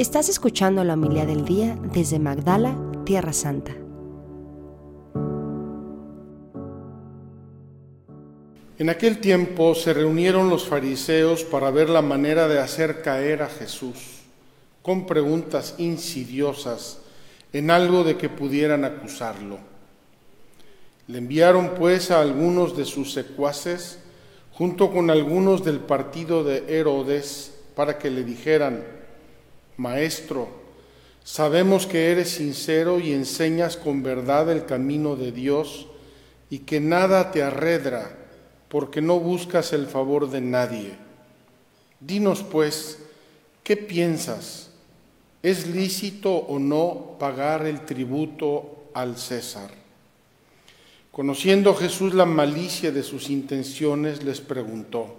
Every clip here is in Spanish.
Estás escuchando la humildad del día desde Magdala, Tierra Santa. En aquel tiempo se reunieron los fariseos para ver la manera de hacer caer a Jesús con preguntas insidiosas en algo de que pudieran acusarlo. Le enviaron pues a algunos de sus secuaces junto con algunos del partido de Herodes para que le dijeran, Maestro, sabemos que eres sincero y enseñas con verdad el camino de Dios y que nada te arredra porque no buscas el favor de nadie. Dinos pues, ¿qué piensas? ¿Es lícito o no pagar el tributo al César? Conociendo Jesús la malicia de sus intenciones, les preguntó,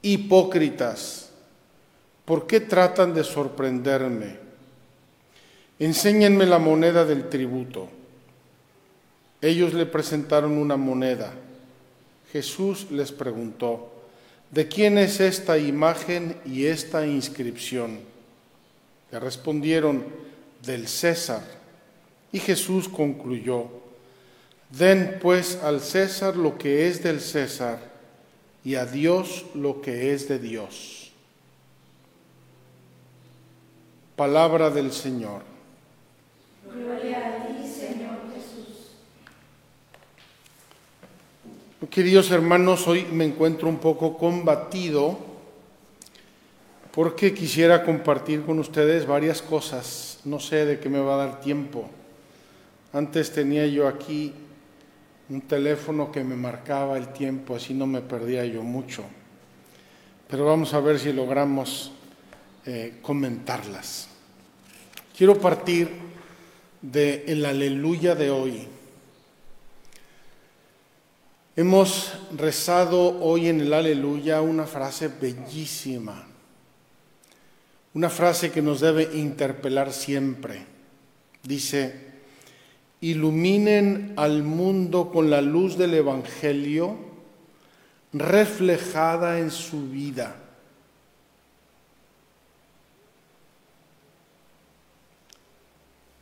Hipócritas, ¿por qué tratan de sorprenderme? Enséñenme la moneda del tributo. Ellos le presentaron una moneda. Jesús les preguntó, ¿de quién es esta imagen y esta inscripción? Le respondieron, del César. Y Jesús concluyó, den pues al César lo que es del César y a Dios lo que es de Dios. Palabra del Señor. Queridos hermanos, hoy me encuentro un poco combatido porque quisiera compartir con ustedes varias cosas. No sé de qué me va a dar tiempo. Antes tenía yo aquí un teléfono que me marcaba el tiempo, así no me perdía yo mucho. Pero vamos a ver si logramos eh, comentarlas. Quiero partir de el aleluya de hoy. Hemos rezado hoy en el aleluya una frase bellísima, una frase que nos debe interpelar siempre. Dice, iluminen al mundo con la luz del Evangelio reflejada en su vida.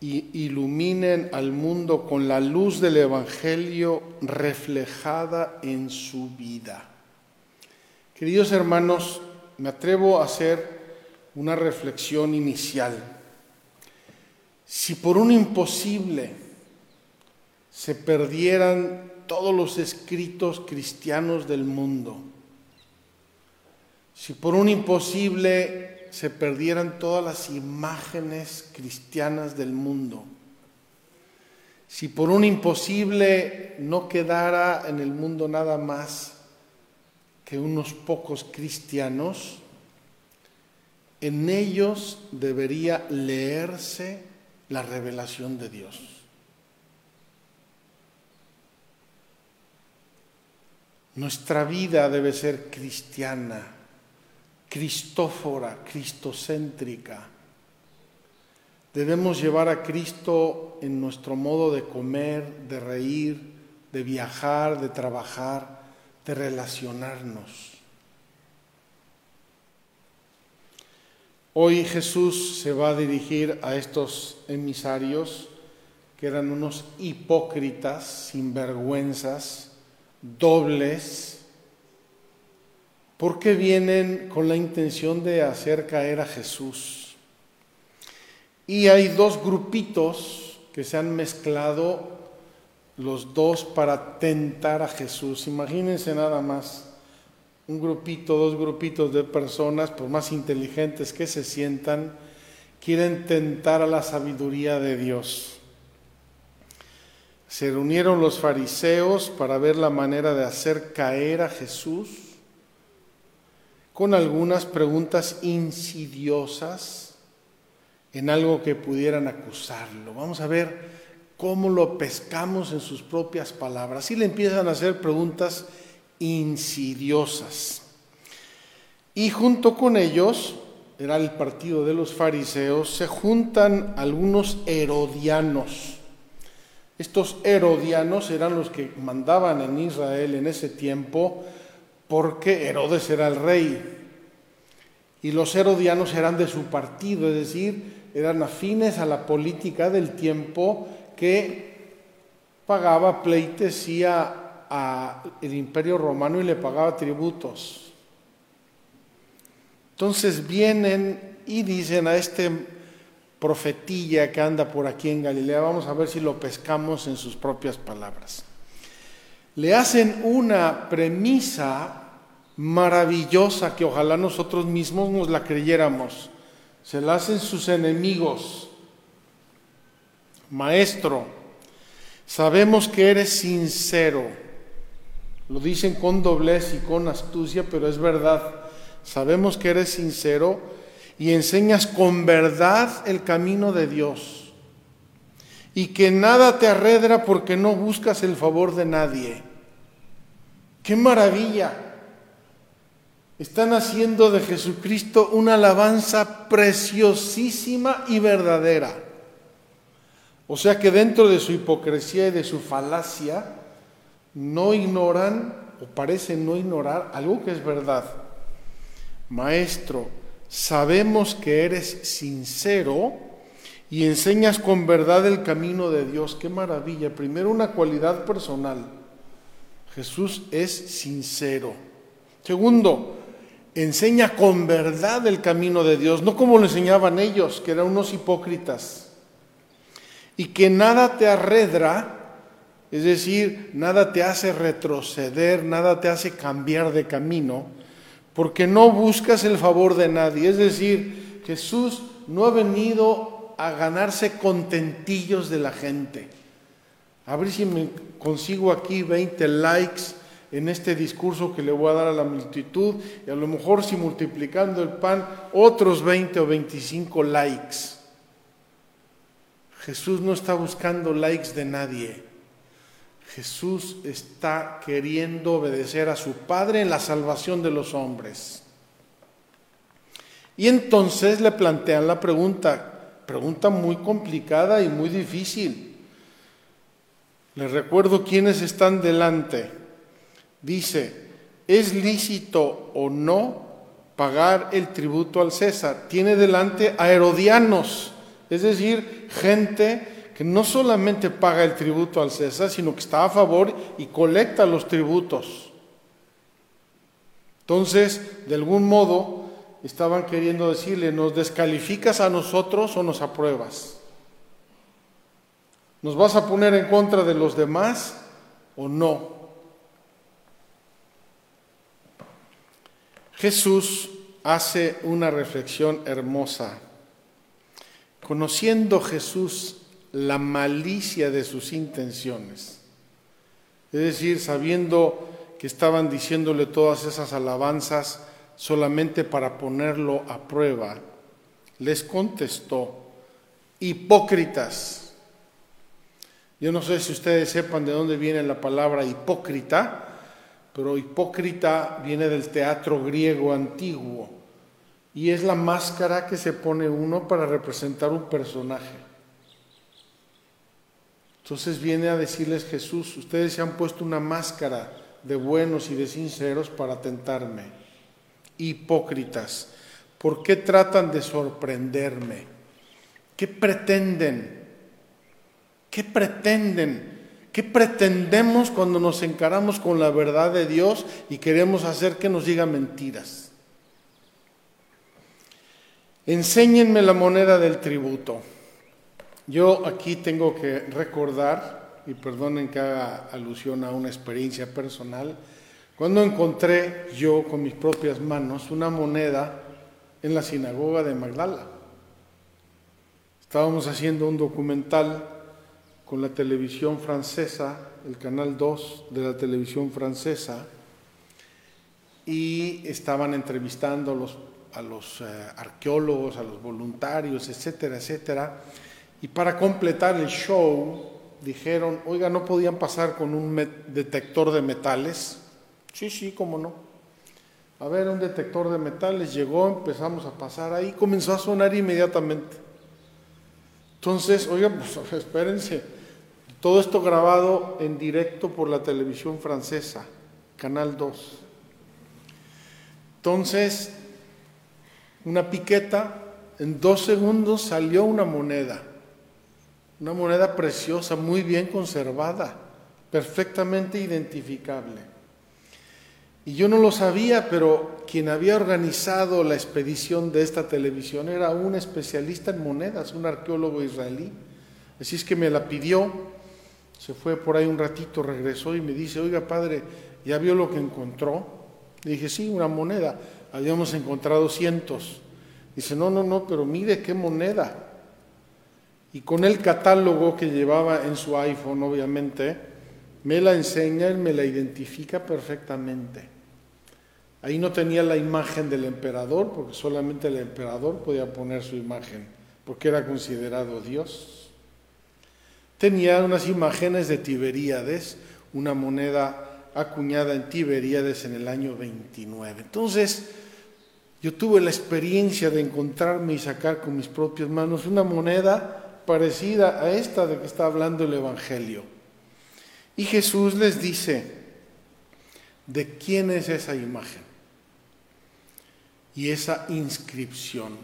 Y iluminen al mundo con la luz del Evangelio reflejada en su vida. Queridos hermanos, me atrevo a hacer una reflexión inicial. Si por un imposible se perdieran todos los escritos cristianos del mundo, si por un imposible se perdieran todas las imágenes cristianas del mundo, si por un imposible no quedara en el mundo nada más que unos pocos cristianos, en ellos debería leerse la revelación de Dios. Nuestra vida debe ser cristiana cristófora, cristocéntrica. Debemos llevar a Cristo en nuestro modo de comer, de reír, de viajar, de trabajar, de relacionarnos. Hoy Jesús se va a dirigir a estos emisarios que eran unos hipócritas, sinvergüenzas, dobles, porque vienen con la intención de hacer caer a Jesús. Y hay dos grupitos que se han mezclado los dos para tentar a Jesús. Imagínense nada más, un grupito, dos grupitos de personas, por más inteligentes que se sientan, quieren tentar a la sabiduría de Dios. Se reunieron los fariseos para ver la manera de hacer caer a Jesús con algunas preguntas insidiosas en algo que pudieran acusarlo. Vamos a ver cómo lo pescamos en sus propias palabras. Y le empiezan a hacer preguntas insidiosas. Y junto con ellos, era el partido de los fariseos, se juntan algunos herodianos. Estos herodianos eran los que mandaban en Israel en ese tiempo porque Herodes era el rey. y los herodianos eran de su partido, es decir, eran afines a la política del tiempo que pagaba pleitesía al imperio romano y le pagaba tributos. Entonces vienen y dicen a este profetilla que anda por aquí en Galilea, vamos a ver si lo pescamos en sus propias palabras. Le hacen una premisa maravillosa que ojalá nosotros mismos nos la creyéramos. Se la hacen sus enemigos. Maestro, sabemos que eres sincero. Lo dicen con doblez y con astucia, pero es verdad. Sabemos que eres sincero y enseñas con verdad el camino de Dios. Y que nada te arredra porque no buscas el favor de nadie. ¡Qué maravilla! Están haciendo de Jesucristo una alabanza preciosísima y verdadera. O sea que dentro de su hipocresía y de su falacia, no ignoran o parecen no ignorar algo que es verdad. Maestro, sabemos que eres sincero y enseñas con verdad el camino de Dios. Qué maravilla. Primero una cualidad personal. Jesús es sincero. Segundo, enseña con verdad el camino de Dios, no como lo enseñaban ellos, que eran unos hipócritas. Y que nada te arredra, es decir, nada te hace retroceder, nada te hace cambiar de camino, porque no buscas el favor de nadie. Es decir, Jesús no ha venido a ganarse contentillos de la gente. A ver si me consigo aquí 20 likes en este discurso que le voy a dar a la multitud y a lo mejor si multiplicando el pan otros 20 o 25 likes. Jesús no está buscando likes de nadie. Jesús está queriendo obedecer a su Padre en la salvación de los hombres. Y entonces le plantean la pregunta, pregunta muy complicada y muy difícil. Les recuerdo quiénes están delante. Dice, ¿es lícito o no pagar el tributo al César? Tiene delante a herodianos, es decir, gente que no solamente paga el tributo al César, sino que está a favor y colecta los tributos. Entonces, de algún modo, estaban queriendo decirle, ¿nos descalificas a nosotros o nos apruebas? ¿Nos vas a poner en contra de los demás o no? Jesús hace una reflexión hermosa. Conociendo Jesús la malicia de sus intenciones. Es decir, sabiendo que estaban diciéndole todas esas alabanzas solamente para ponerlo a prueba, les contestó, hipócritas. Yo no sé si ustedes sepan de dónde viene la palabra hipócrita, pero hipócrita viene del teatro griego antiguo y es la máscara que se pone uno para representar un personaje. Entonces viene a decirles Jesús, ustedes se han puesto una máscara de buenos y de sinceros para tentarme. Hipócritas, ¿por qué tratan de sorprenderme? ¿Qué pretenden? ¿Qué pretenden? ¿Qué pretendemos cuando nos encaramos con la verdad de Dios y queremos hacer que nos diga mentiras? Enséñenme la moneda del tributo. Yo aquí tengo que recordar, y perdonen que haga alusión a una experiencia personal, cuando encontré yo con mis propias manos una moneda en la sinagoga de Magdala. Estábamos haciendo un documental con la televisión francesa, el canal 2 de la televisión francesa, y estaban entrevistando a los, eh, arqueólogos, a los voluntarios, etcétera, etcétera. Y para completar el show, dijeron, oiga, ¿no podían pasar con un detector de metales? Sí, sí, cómo no. A ver, un detector de metales llegó, empezamos a pasar ahí, comenzó a sonar inmediatamente. Entonces, oiga, pues espérense, todo esto grabado en directo por la televisión francesa, Canal 2. Entonces, una piqueta, en dos segundos salió una moneda, una moneda preciosa, muy bien conservada, perfectamente identificable. Y yo no lo sabía, pero quien había organizado la expedición de esta televisión era un especialista en monedas, un arqueólogo israelí. Así es que me la pidió, se fue por ahí un ratito, regresó y me dice, oiga padre, ¿ya vio lo que encontró? Le dije, sí, una moneda. Habíamos encontrado cientos. Dice, no, no, no, pero mire qué moneda. Y con el catálogo que llevaba en su iPhone, obviamente, me la enseña, él me la identifica perfectamente. Ahí no tenía la imagen del emperador, porque solamente el emperador podía poner su imagen, porque era considerado Dios. Tenía unas imágenes de Tiberíades, una moneda acuñada en Tiberíades en el año 29. Entonces, yo tuve la experiencia de encontrarme y sacar con mis propias manos una moneda parecida a esta de que está hablando el Evangelio. Y Jesús les dice, ¿de quién es esa imagen? Y esa inscripción.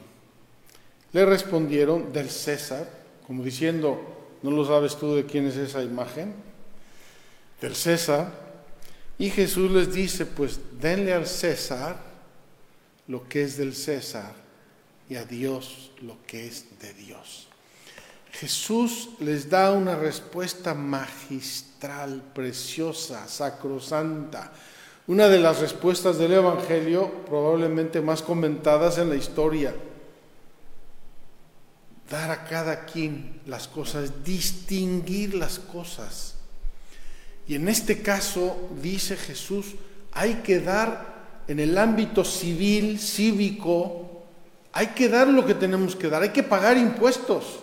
Le respondieron del César, como diciendo, ¿no lo sabes tú de quién es esa imagen? Del César. Y Jesús les dice, pues denle al César lo que es del César y a Dios lo que es de Dios. Jesús les da una respuesta magistral, preciosa, sacrosanta. Una de las respuestas del Evangelio probablemente más comentadas en la historia. Dar a cada quien las cosas, distinguir las cosas. Y en este caso, dice Jesús, hay que dar en el ámbito civil, cívico, hay que dar lo que tenemos que dar, hay que pagar impuestos.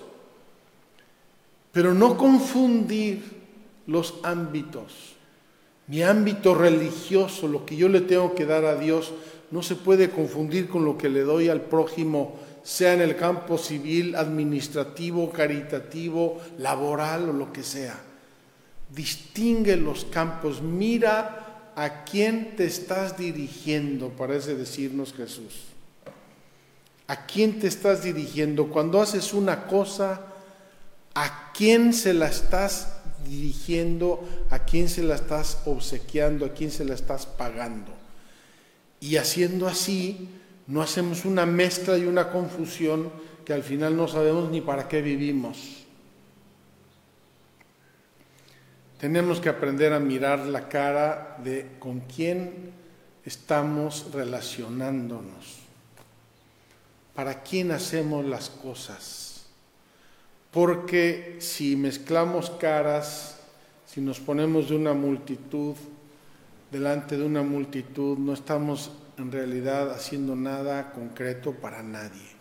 Pero no confundir los ámbitos. Mi ámbito religioso, lo que yo le tengo que dar a Dios, no se puede confundir con lo que le doy al prójimo, sea en el campo civil, administrativo, caritativo, laboral o lo que sea. Distingue los campos, mira a quién te estás dirigiendo, parece decirnos Jesús. ¿A quién te estás dirigiendo? Cuando haces una cosa, ¿A quién se la estás dirigiendo? ¿A quién se la estás obsequiando? ¿A quién se la estás pagando? Y haciendo así, no hacemos una mezcla y una confusión que al final no sabemos ni para qué vivimos. Tenemos que aprender a mirar la cara de con quién estamos relacionándonos, para quién hacemos las cosas porque si mezclamos caras, si nos ponemos de una multitud, delante de una multitud, no estamos en realidad haciendo nada concreto para nadie.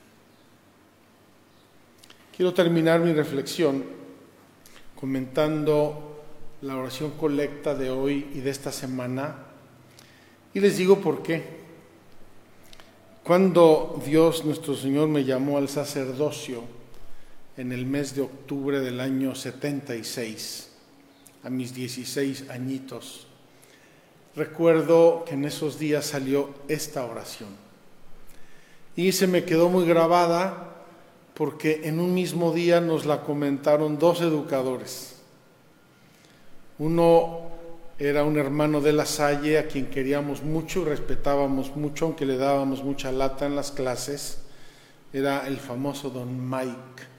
Quiero terminar mi reflexión comentando la oración colecta de hoy y de esta semana y les digo por qué. Cuando Dios nuestro Señor me llamó al sacerdocio, en el mes de octubre del año 76, a mis 16 añitos. Recuerdo que en esos días salió esta oración y se me quedó muy grabada porque en un mismo día nos la comentaron dos educadores. Uno era un hermano de la Salle a quien queríamos mucho y respetábamos mucho, aunque le dábamos mucha lata en las clases. Era el famoso don Mike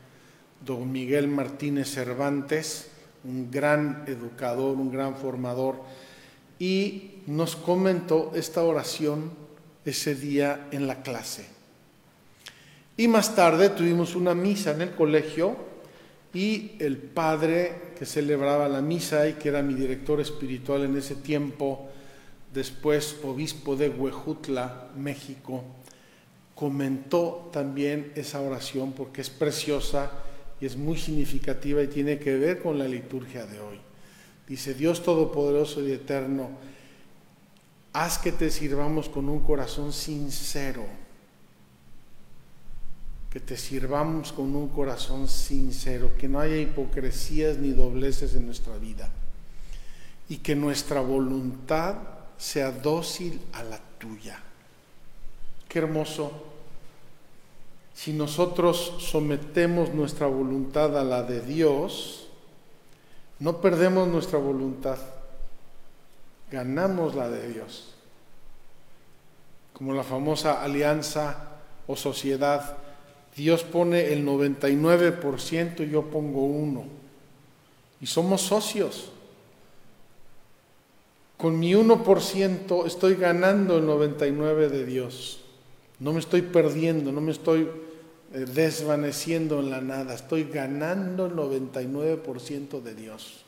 don Miguel Martínez Cervantes, un gran educador, un gran formador, y nos comentó esta oración ese día en la clase. Y más tarde tuvimos una misa en el colegio y el padre que celebraba la misa y que era mi director espiritual en ese tiempo, después obispo de Huejutla, México, comentó también esa oración porque es preciosa y es muy significativa y tiene que ver con la liturgia de hoy. Dice, Dios Todopoderoso y Eterno, haz que te sirvamos con un corazón sincero, que te sirvamos con un corazón sincero, que no haya hipocresías ni dobleces en nuestra vida y que nuestra voluntad sea dócil a la tuya. Qué hermoso si nosotros sometemos nuestra voluntad a la de Dios, no perdemos nuestra voluntad, ganamos la de Dios. Como la famosa alianza o sociedad, Dios pone el 99% y yo pongo uno. Y somos socios. Con mi 1% estoy ganando el 99% de Dios. No me estoy perdiendo, no me estoy desvaneciendo en la nada, estoy ganando el 99% de Dios.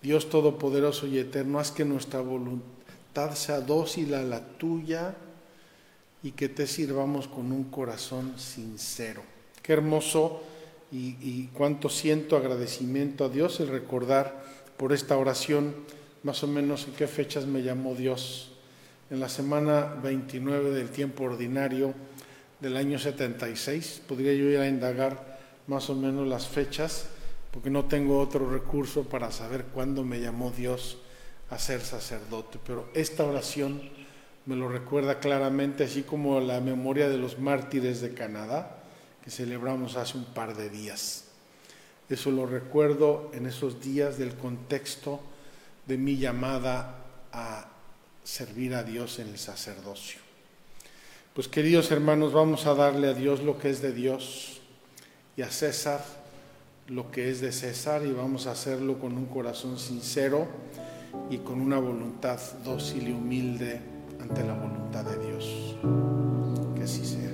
Dios Todopoderoso y Eterno, haz que nuestra voluntad sea dócil a la tuya y que te sirvamos con un corazón sincero. Qué hermoso y, y cuánto siento agradecimiento a Dios el recordar por esta oración más o menos en qué fechas me llamó Dios. En la semana 29 del tiempo ordinario del año 76, podría yo ir a indagar más o menos las fechas, porque no tengo otro recurso para saber cuándo me llamó Dios a ser sacerdote, pero esta oración me lo recuerda claramente, así como la memoria de los mártires de Canadá, que celebramos hace un par de días. Eso lo recuerdo en esos días del contexto de mi llamada a servir a Dios en el sacerdocio. Pues queridos hermanos, vamos a darle a Dios lo que es de Dios y a César lo que es de César y vamos a hacerlo con un corazón sincero y con una voluntad dócil y humilde ante la voluntad de Dios. Que así sea.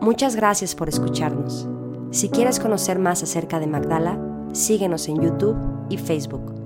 Muchas gracias por escucharnos. Si quieres conocer más acerca de Magdala, síguenos en YouTube y Facebook.